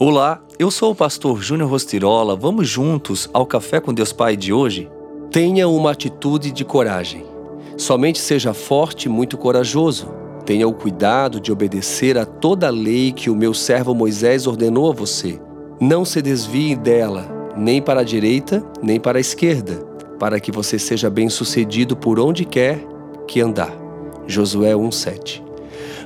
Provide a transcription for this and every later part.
Olá, eu sou o pastor Júnior Rostirola. Vamos juntos ao Café com Deus Pai de hoje? Tenha uma atitude de coragem. Somente seja forte e muito corajoso. Tenha o cuidado de obedecer a toda a lei que o meu servo Moisés ordenou a você. Não se desvie dela, nem para a direita, nem para a esquerda, para que você seja bem-sucedido por onde quer que andar. Josué 1:7.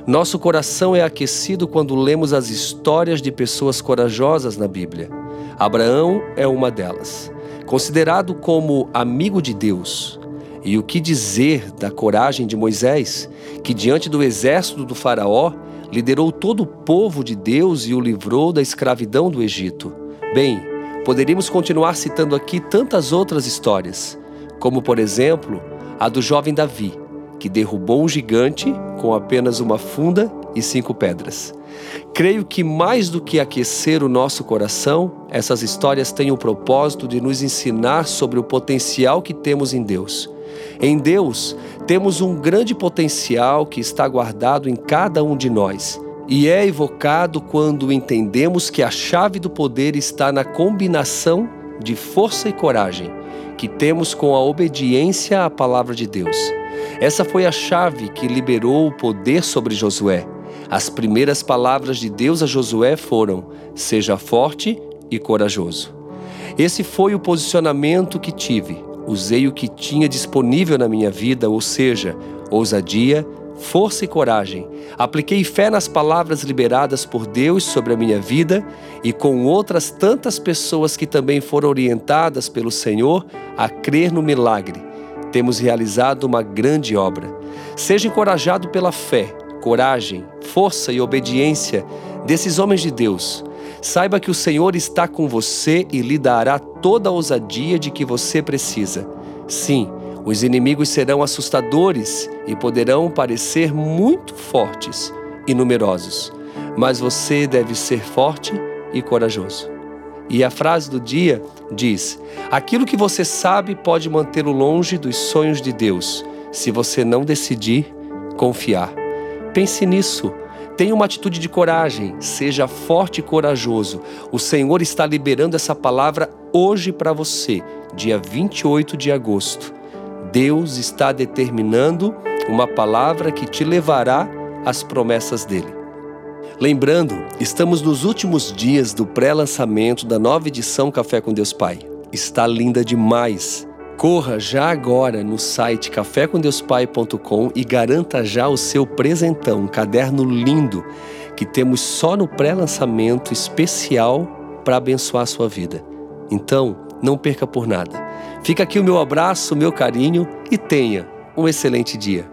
Nosso coração é aquecido quando lemos as histórias de pessoas corajosas na Bíblia. Abraão é uma delas. Considerado como amigo de Deus, e o que dizer da coragem de Moisés, que diante do exército do Faraó liderou todo o povo de Deus e o livrou da escravidão do Egito? Bem, poderíamos continuar citando aqui tantas outras histórias, como por exemplo a do jovem Davi, que derrubou um gigante com apenas uma funda e cinco pedras. Creio que mais do que aquecer o nosso coração, essas histórias têm o propósito de nos ensinar sobre o potencial que temos em Deus. Em Deus, temos um grande potencial que está guardado em cada um de nós e é evocado quando entendemos que a chave do poder está na combinação de força e coragem que temos com a obediência à palavra de Deus. Essa foi a chave que liberou o poder sobre Josué. As primeiras palavras de Deus a Josué foram: Seja forte e corajoso. Esse foi o posicionamento que tive. Usei o que tinha disponível na minha vida, ou seja, ousadia, força e coragem. Apliquei fé nas palavras liberadas por Deus sobre a minha vida e com outras tantas pessoas que também foram orientadas pelo Senhor a crer no milagre temos realizado uma grande obra. Seja encorajado pela fé, coragem, força e obediência desses homens de Deus. Saiba que o Senhor está com você e lhe dará toda a ousadia de que você precisa. Sim, os inimigos serão assustadores e poderão parecer muito fortes e numerosos, mas você deve ser forte e corajoso. E a frase do dia diz: Aquilo que você sabe pode mantê-lo longe dos sonhos de Deus, se você não decidir confiar. Pense nisso. Tenha uma atitude de coragem, seja forte e corajoso. O Senhor está liberando essa palavra hoje para você, dia 28 de agosto. Deus está determinando uma palavra que te levará às promessas dele. Lembrando, estamos nos últimos dias do pré-lançamento da nova edição Café com Deus Pai. Está linda demais. Corra já agora no site cafécomdeuspai.com e garanta já o seu presentão, um caderno lindo que temos só no pré-lançamento especial para abençoar a sua vida. Então, não perca por nada. Fica aqui o meu abraço, o meu carinho e tenha um excelente dia.